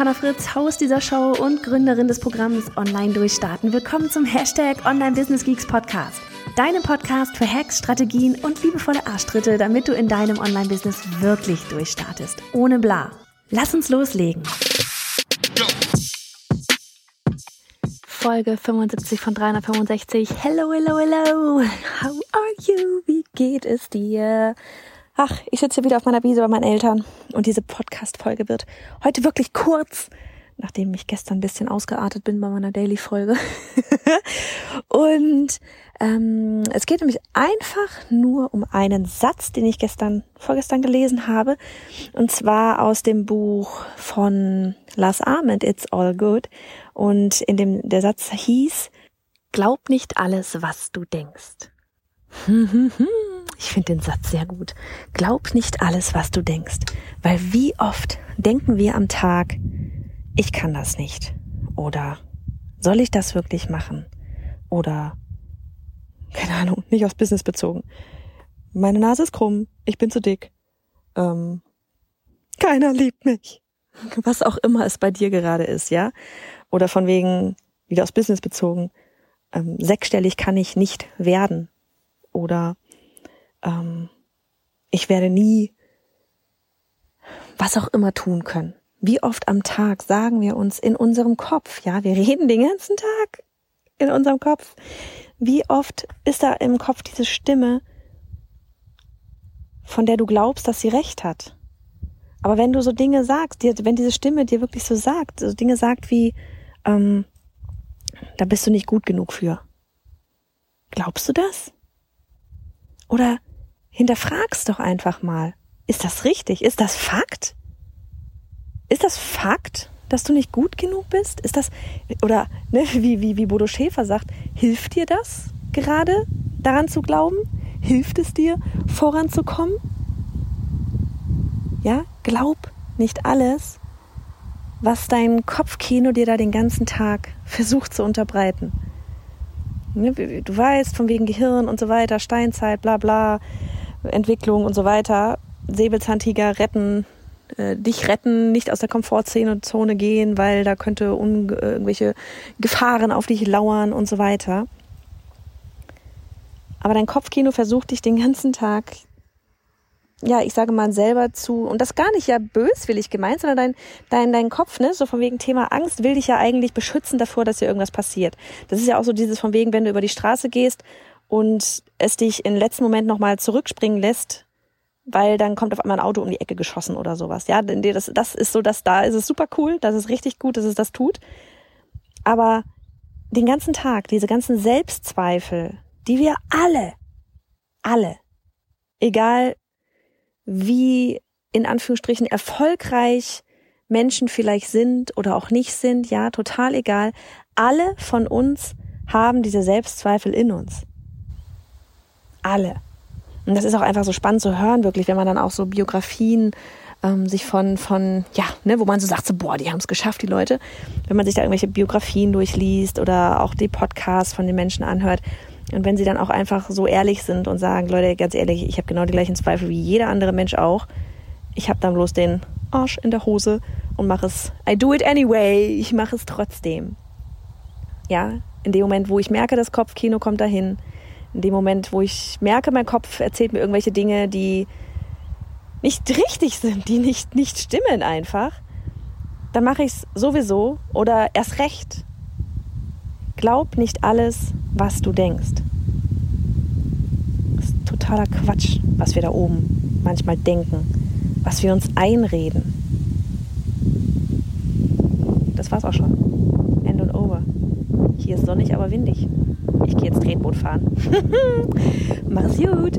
Johanna Fritz, Haus dieser Show und Gründerin des Programms Online Durchstarten. Willkommen zum Hashtag Online Business Geeks Podcast. Deinem Podcast für Hacks, Strategien und liebevolle Arschtritte, damit du in deinem Online-Business wirklich durchstartest. Ohne bla. Lass uns loslegen. Folge 75 von 365. Hello, hello, hello. How are you? Wie geht es dir? Ach, ich sitze wieder auf meiner Wiese bei meinen Eltern und diese Podcast-Folge wird heute wirklich kurz, nachdem ich gestern ein bisschen ausgeartet bin bei meiner Daily-Folge. und ähm, es geht nämlich einfach nur um einen Satz, den ich gestern, vorgestern gelesen habe, und zwar aus dem Buch von Lars Ahmed, It's All Good. Und in dem der Satz hieß: Glaub nicht alles, was du denkst. Ich finde den Satz sehr gut. Glaub nicht alles, was du denkst, weil wie oft denken wir am Tag, ich kann das nicht oder soll ich das wirklich machen oder keine Ahnung, nicht aufs Business bezogen. Meine Nase ist krumm, ich bin zu dick. Ähm, keiner liebt mich. Was auch immer es bei dir gerade ist, ja? Oder von wegen, wieder aufs Business bezogen, ähm, sechsstellig kann ich nicht werden. Oder ähm, ich werde nie was auch immer tun können. Wie oft am Tag sagen wir uns in unserem Kopf, ja, wir reden den ganzen Tag in unserem Kopf. Wie oft ist da im Kopf diese Stimme, von der du glaubst, dass sie recht hat? Aber wenn du so Dinge sagst, dir, wenn diese Stimme dir wirklich so sagt, so Dinge sagt wie, ähm, da bist du nicht gut genug für. Glaubst du das? Oder hinterfrag's doch einfach mal. Ist das richtig? Ist das Fakt? Ist das Fakt, dass du nicht gut genug bist? Ist das, oder ne, wie, wie, wie Bodo Schäfer sagt, hilft dir das gerade, daran zu glauben? Hilft es dir, voranzukommen? Ja, glaub nicht alles, was dein Kopfkino dir da den ganzen Tag versucht zu unterbreiten. Ne, du weißt, von wegen Gehirn und so weiter, Steinzeit, bla bla, Entwicklung und so weiter, Säbelzahntiger retten, äh, dich retten, nicht aus der Komfortzone gehen, weil da könnte äh, irgendwelche Gefahren auf dich lauern und so weiter. Aber dein Kopfkino versucht dich den ganzen Tag, ja, ich sage mal selber zu, und das gar nicht ja böswillig gemeint, sondern dein, dein, dein Kopf, ne, so von wegen Thema Angst, will dich ja eigentlich beschützen davor, dass dir irgendwas passiert. Das ist ja auch so dieses von wegen, wenn du über die Straße gehst und es dich im letzten Moment nochmal zurückspringen lässt, weil dann kommt auf einmal ein Auto um die Ecke geschossen oder sowas. Ja, das, das ist so, dass da ist es super cool, das ist richtig gut, dass es das tut. Aber den ganzen Tag, diese ganzen Selbstzweifel, die wir alle, alle, egal wie in Anführungsstrichen erfolgreich Menschen vielleicht sind oder auch nicht sind, ja, total egal. Alle von uns haben diese Selbstzweifel in uns alle. Und das ist auch einfach so spannend zu hören, wirklich, wenn man dann auch so Biografien ähm, sich von, von, ja, ne, wo man so sagt, so, boah, die haben es geschafft, die Leute. Wenn man sich da irgendwelche Biografien durchliest oder auch die Podcasts von den Menschen anhört. Und wenn sie dann auch einfach so ehrlich sind und sagen, Leute, ganz ehrlich, ich habe genau die gleichen Zweifel wie jeder andere Mensch auch. Ich habe dann bloß den Arsch in der Hose und mache es. I do it anyway. Ich mache es trotzdem. Ja, in dem Moment, wo ich merke, das Kopfkino kommt dahin, in dem Moment, wo ich merke, mein Kopf erzählt mir irgendwelche Dinge, die nicht richtig sind, die nicht, nicht stimmen einfach, dann mache ich es sowieso oder erst recht. Glaub nicht alles, was du denkst. Totaler Quatsch, was wir da oben manchmal denken, was wir uns einreden. Das war's auch schon. End und over. Hier ist sonnig, aber windig. Ich gehe jetzt Tretboot fahren. Mach's gut.